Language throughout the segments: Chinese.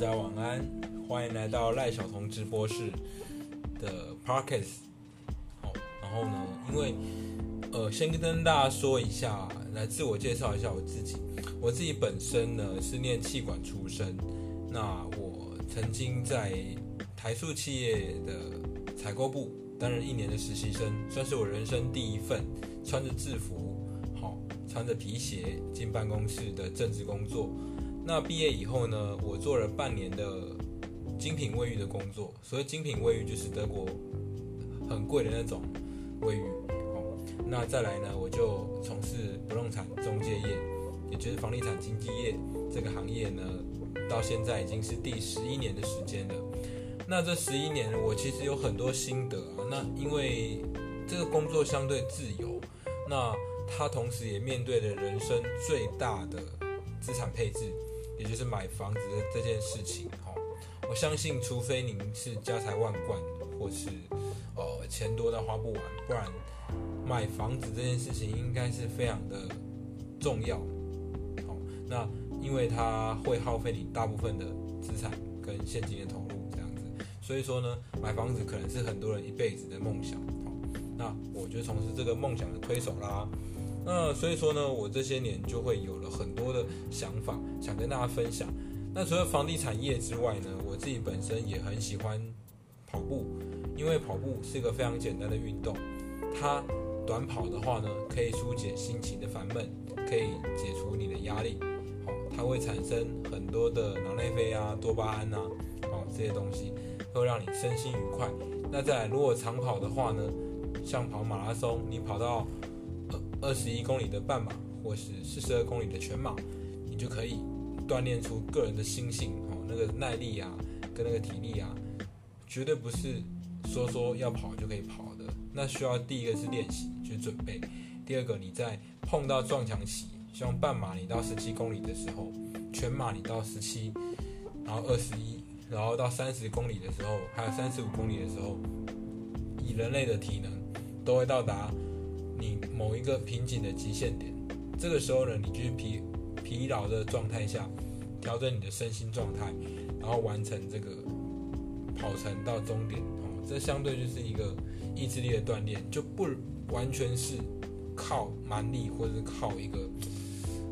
大家晚安，欢迎来到赖小彤直播室的 Parkes。好，然后呢，因为呃，先跟大家说一下，来自我介绍一下我自己。我自己本身呢是念气管出身，那我曾经在台塑企业的采购部担任一年的实习生，算是我人生第一份穿着制服，好，穿着皮鞋进办公室的正职工作。那毕业以后呢，我做了半年的精品卫浴的工作。所谓精品卫浴，就是德国很贵的那种卫浴。哦，那再来呢，我就从事不动产中介业，也就是房地产经纪业这个行业呢，到现在已经是第十一年的时间了。那这十一年，我其实有很多心得啊。那因为这个工作相对自由，那它同时也面对了人生最大的资产配置。也就是买房子的这件事情，哈，我相信，除非您是家财万贯，或是呃钱多到花不完，不然买房子这件事情应该是非常的重要，好，那因为它会耗费你大部分的资产跟现金的投入，这样子，所以说呢，买房子可能是很多人一辈子的梦想，好，那我就从事这个梦想的推手啦。那所以说呢，我这些年就会有了很多的想法，想跟大家分享。那除了房地产业之外呢，我自己本身也很喜欢跑步，因为跑步是一个非常简单的运动。它短跑的话呢，可以疏解心情的烦闷，可以解除你的压力。好，它会产生很多的脑内啡啊、多巴胺啊，好这些东西会让你身心愉快。那在如果长跑的话呢，像跑马拉松，你跑到二十一公里的半马，或是四十二公里的全马，你就可以锻炼出个人的心性哦，那个耐力啊，跟那个体力啊，绝对不是说说要跑就可以跑的。那需要第一个是练习，去准备；第二个你在碰到撞墙期，像半马你到十七公里的时候，全马你到十七，然后二十一，然后到三十公里的时候，还有三十五公里的时候，以人类的体能都会到达。你某一个瓶颈的极限点，这个时候呢，你就是疲疲劳的状态下，调整你的身心状态，然后完成这个跑程到终点哦。这相对就是一个意志力的锻炼，就不完全是靠蛮力或者是靠一个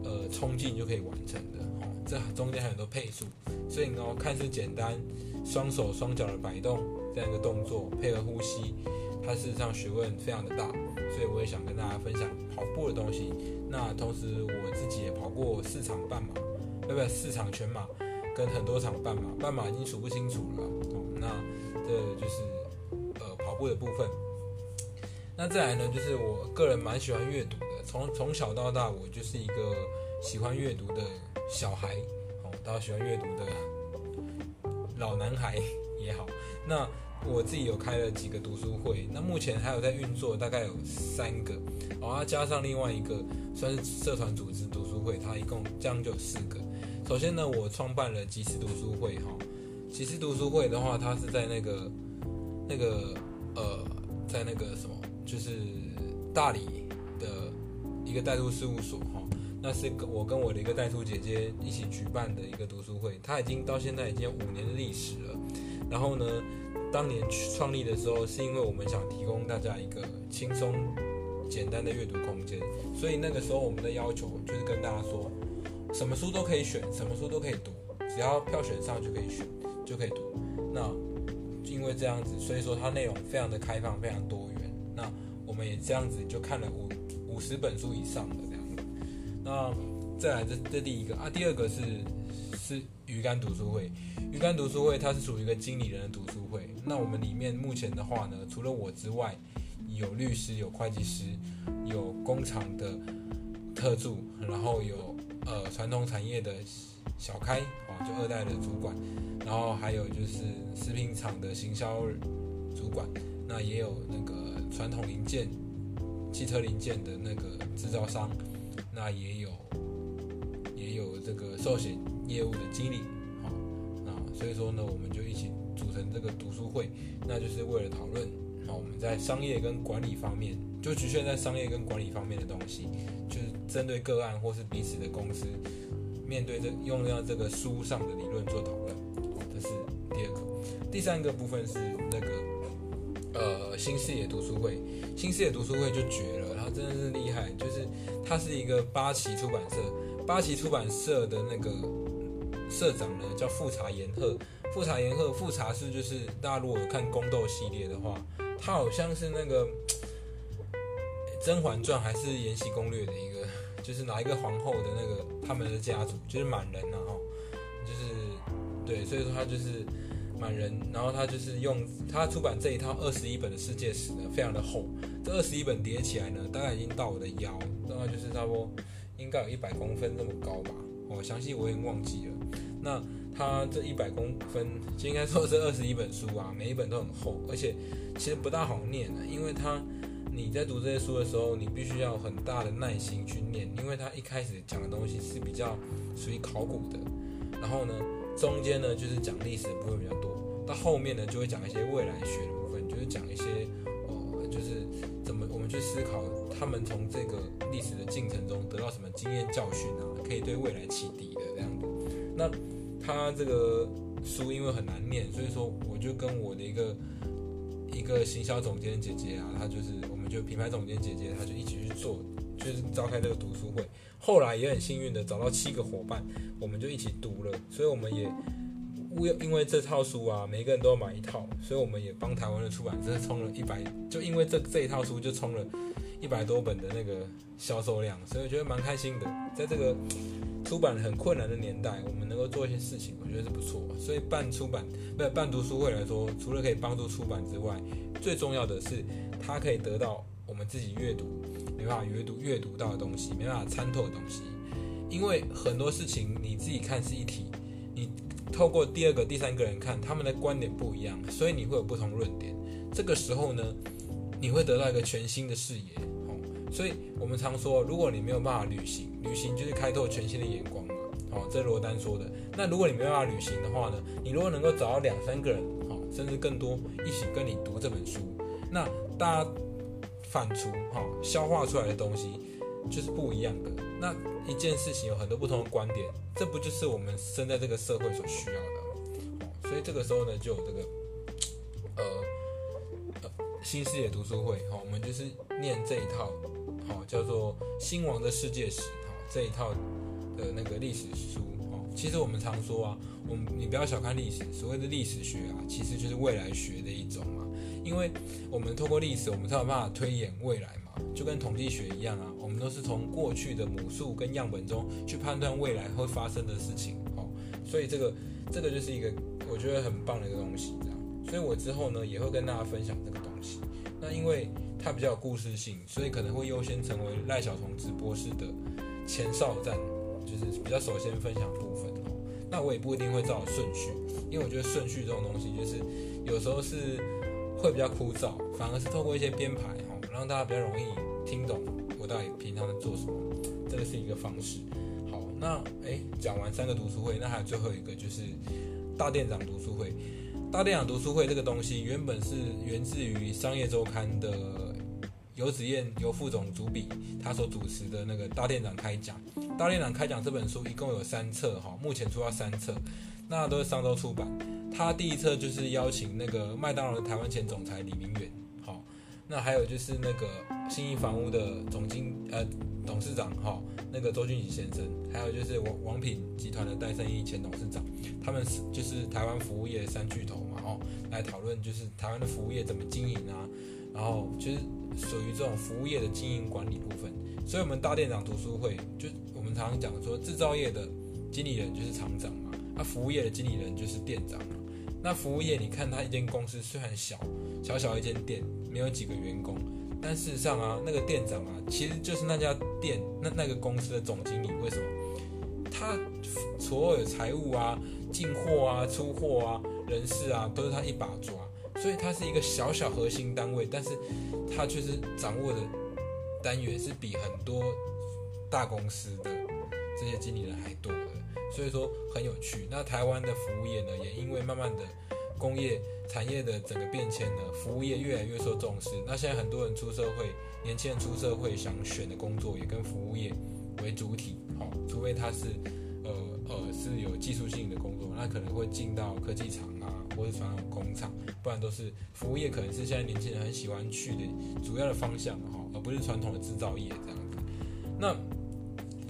呃冲劲就可以完成的哦。这中间还有很多配速，所以呢，看似简单，双手双脚的摆动这样一个动作，配合呼吸。它事实上学问非常的大，所以我也想跟大家分享跑步的东西。那同时我自己也跑过四场半马，对不对？四场全马跟很多场半马，半马已经数不清楚了。哦，那这就是呃跑步的部分。那再来呢，就是我个人蛮喜欢阅读的，从从小到大我就是一个喜欢阅读的小孩，哦，到喜欢阅读的老男孩也好，那。我自己有开了几个读书会，那目前还有在运作，大概有三个，然后加上另外一个算是社团组织读书会，它一共这样就有四个。首先呢，我创办了吉时读书会，哈，吉时读书会的话，它是在那个那个呃，在那个什么，就是大理的一个代书事务所，哈，那是我跟我的一个代书姐姐一起举办的一个读书会，它已经到现在已经有五年的历史了，然后呢。当年去创立的时候，是因为我们想提供大家一个轻松、简单的阅读空间，所以那个时候我们的要求就是跟大家说，什么书都可以选，什么书都可以读，只要票选上就可以选，就可以读。那因为这样子，所以说它内容非常的开放，非常多元。那我们也这样子就看了五五十本书以上的这样子。那再来这这第一个啊，第二个是是鱼竿读书会。鱼竿读书会它是属于一个经理人的读书会。那我们里面目前的话呢，除了我之外，有律师、有会计师、有工厂的特助，然后有呃传统产业的小开啊，就二代的主管，然后还有就是食品厂的行销主管，那也有那个传统零件、汽车零件的那个制造商，那也有也有这个寿险业务的经理。好，那所以说呢，我们就一起组成这个读书会，那就是为了讨论啊，我们在商业跟管理方面，就局限在商业跟管理方面的东西，就是针对个案或是彼此的公司，面对这用到这个书上的理论做讨论。哦，这是第三个部分是那个呃新视野读书会，新视野读书会就绝了，然后真的是厉害，就是它是一个八旗出版社，八旗出版社的那个社长呢叫富察言鹤，富察言鹤，富察是就是大家如果看宫斗系列的话，他好像是那个 《甄嬛传》还是《延禧攻略》的一个，就是哪一个皇后的那个他们的家族，就是满人然后就是对，所以说他就是满人，然后他就是用他出版这一套二十一本的世界史呢，非常的厚，这二十一本叠起来呢，大概已经到我的腰，大概就是差不多应该有一百公分那么高吧，我详细我已经忘记了，那。它这一百公分，就应该说是二十一本书啊，每一本都很厚，而且其实不大好念的，因为它你在读这些书的时候，你必须要很大的耐心去念，因为它一开始讲的东西是比较属于考古的，然后呢，中间呢就是讲历史的部分比较多，到后面呢就会讲一些未来学的部分，就是讲一些呃，就是怎么我们去思考他们从这个历史的进程中得到什么经验教训啊，可以对未来启迪的这样子，那。他这个书因为很难念，所以说我就跟我的一个一个行销总监姐姐啊，她就是我们就品牌总监姐姐，她就一起去做，就是召开这个读书会。后来也很幸运的找到七个伙伴，我们就一起读了。所以我们也为因为这套书啊，每个人都要买一套，所以我们也帮台湾的出版社冲了一百，就因为这这一套书就冲了一百多本的那个销售量，所以我觉得蛮开心的，在这个。出版很困难的年代，我们能够做一些事情，我觉得是不错。所以办出版，不办读书会来说，除了可以帮助出版之外，最重要的是它可以得到我们自己阅读没办法阅读阅读到的东西，没办法参透的东西。因为很多事情你自己看是一体，你透过第二个、第三个人看，他们的观点不一样，所以你会有不同论点。这个时候呢，你会得到一个全新的视野。所以我们常说，如果你没有办法旅行，旅行就是开拓全新的眼光嘛。哦，这是罗丹说的。那如果你没办法旅行的话呢？你如果能够找到两三个人，哦，甚至更多一起跟你读这本书，那大家反刍，哈，消化出来的东西就是不一样的。那一件事情有很多不同的观点，这不就是我们生在这个社会所需要的？哦，所以这个时候呢，就有这个，呃，新视野读书会，好，我们就是念这一套。好，叫做《新王的世界史》好，这一套的那个历史书哦。其实我们常说啊，我们你不要小看历史，所谓的历史学啊，其实就是未来学的一种嘛。因为我们透过历史，我们才有办法推演未来嘛，就跟统计学一样啊。我们都是从过去的母数跟样本中去判断未来会发生的事情哦。所以这个这个就是一个我觉得很棒的一个东西，所以我之后呢也会跟大家分享这个东西。那因为。它比较有故事性，所以可能会优先成为赖小童直播室的前哨站，就是比较首先分享部分哦。那我也不一定会照顺序，因为我觉得顺序这种东西就是有时候是会比较枯燥，反而是透过一些编排哈，让大家比较容易听懂我到底平常在做什么，这个是一个方式。好，那诶，讲完三个读书会，那还有最后一个就是大店长读书会。大店长读书会这个东西原本是源自于商业周刊的。游子燕由副总主笔，他所主持的那个大店长开讲，大店长开讲这本书一共有三册哈，目前出到三册，那都是上周出版。他第一册就是邀请那个麦当劳的台湾前总裁李明远，好，那还有就是那个信义房屋的总经呃董事长哈，那个周俊吉先生，还有就是王王品集团的戴胜义前董事长，他们是就是台湾服务业三巨头嘛哦，来讨论就是台湾的服务业怎么经营啊，然后就是。属于这种服务业的经营管理部分，所以我们大店长读书会就我们常常讲说，制造业的经理人就是厂长嘛，那服务业的经理人就是店长嘛。那服务业你看他一间公司虽然小，小小一间店没有几个员工，但事实上啊，那个店长啊，其实就是那家店那那个公司的总经理。为什么？他所有财务啊、进货啊、出货啊、人事啊，都是他一把抓。所以他是一个小小核心单位，但是他却是掌握的单元是比很多大公司的这些经理人还多的，所以说很有趣。那台湾的服务业呢，也因为慢慢的工业产业的整个变迁呢，服务业越来越受重视。那现在很多人出社会，年轻人出社会想选的工作也跟服务业为主体，好，除非他是呃呃是有技术性的工作，那可能会进到科技厂啊。或是传统工厂，不然都是服务业，可能是现在年轻人很喜欢去的主要的方向哈，而不是传统的制造业这样子。那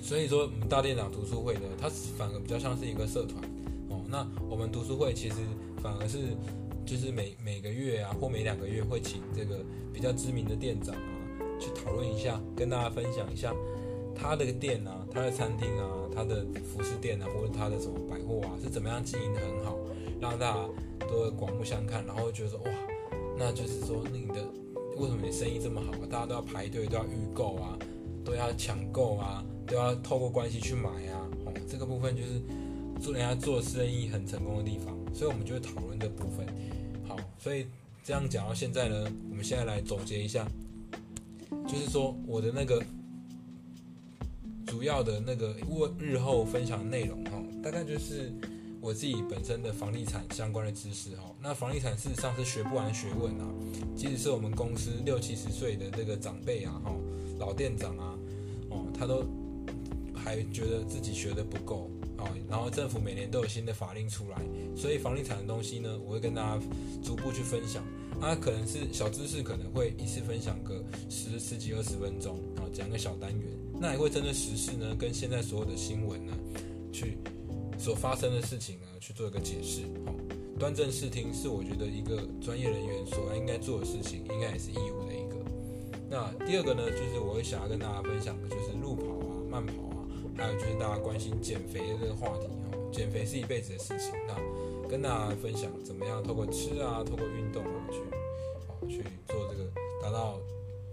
所以说，我们大店长读书会呢，它反而比较像是一个社团哦。那我们读书会其实反而是就是每每个月啊，或每两个月会请这个比较知名的店长啊，去讨论一下，跟大家分享一下他的店啊，他的餐厅啊，他的服饰店啊，或者他的什么百货啊，是怎么样经营的很好，让大家都刮目相看，然后觉得说哇，那就是说那你的为什么你生意这么好，大家都要排队，都要预购啊，都要抢购啊。都要透过关系去买啊，哦，这个部分就是做人家做生意很成功的地方，所以我们就会讨论这部分。好，所以这样讲到现在呢，我们现在来总结一下，就是说我的那个主要的那个问日后分享内容哈，大概就是我自己本身的房地产相关的知识哈。那房地产事实上是学不完学问啊，即使是我们公司六七十岁的这个长辈啊，哈，老店长啊，他都。还觉得自己学的不够啊，然后政府每年都有新的法令出来，所以房地产的东西呢，我会跟大家逐步去分享。啊，可能是小知识，可能会一次分享个十十几二十分钟，然后讲个小单元。那也会针对时事呢，跟现在所有的新闻呢，去所发生的事情呢，去做一个解释。好，端正视听是我觉得一个专业人员所应该做的事情，应该也是义务的。那第二个呢，就是我会想要跟大家分享的，就是路跑啊，慢跑啊。还有就是大家关心减肥的这个话题哦，减肥是一辈子的事情。那跟大家分享怎么样透过吃啊，透过运动啊，去啊去做这个达到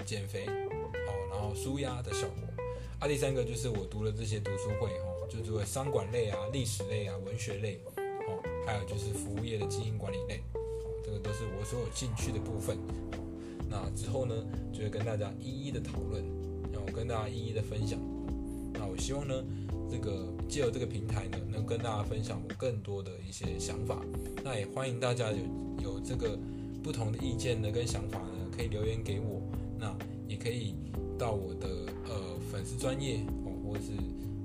减肥哦，然后舒压的效果。啊，第三个就是我读了这些读书会哦，就读了商管类啊、历史类啊、文学类哦，还有就是服务业的经营管理类，这个都是我所有兴趣的部分。那之后呢，就会跟大家一一的讨论，然后跟大家一一的分享。那我希望呢，这个借由这个平台呢，能跟大家分享我更多的一些想法。那也欢迎大家有有这个不同的意见呢跟想法呢，可以留言给我。那也可以到我的呃粉丝专业哦，或者是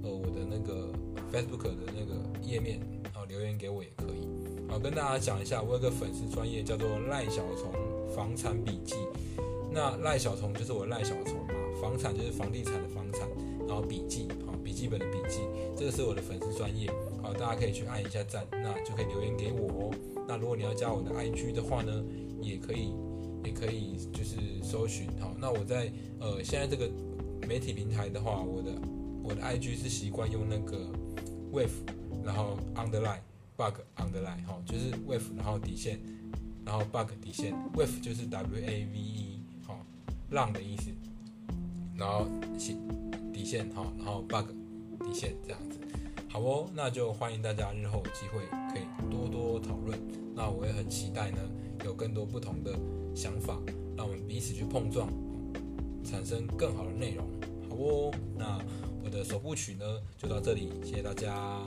呃我的那个 Facebook 的那个页面然后留言给我也可以。好，跟大家讲一下，我有个粉丝专业叫做赖小虫房产笔记。那赖小虫就是我赖小虫嘛，房产就是房地产的房产。然后笔记，好笔记本的笔记，这个是我的粉丝专业，好大家可以去按一下赞，那就可以留言给我哦。那如果你要加我的 IG 的话呢，也可以，也可以就是搜寻，好，那我在呃现在这个媒体平台的话，我的我的 IG 是习惯用那个 wave，然后 underline bug underline，哈，就是 wave，然后底线，然后 bug 底线，wave 就是 W A V E，好浪的意思，然后写。底线哈，然后 bug 底线这样子，好哦，那就欢迎大家日后有机会可以多多讨论。那我也很期待呢，有更多不同的想法，让我们彼此去碰撞，产生更好的内容，好哦。那我的首部曲呢就到这里，谢谢大家。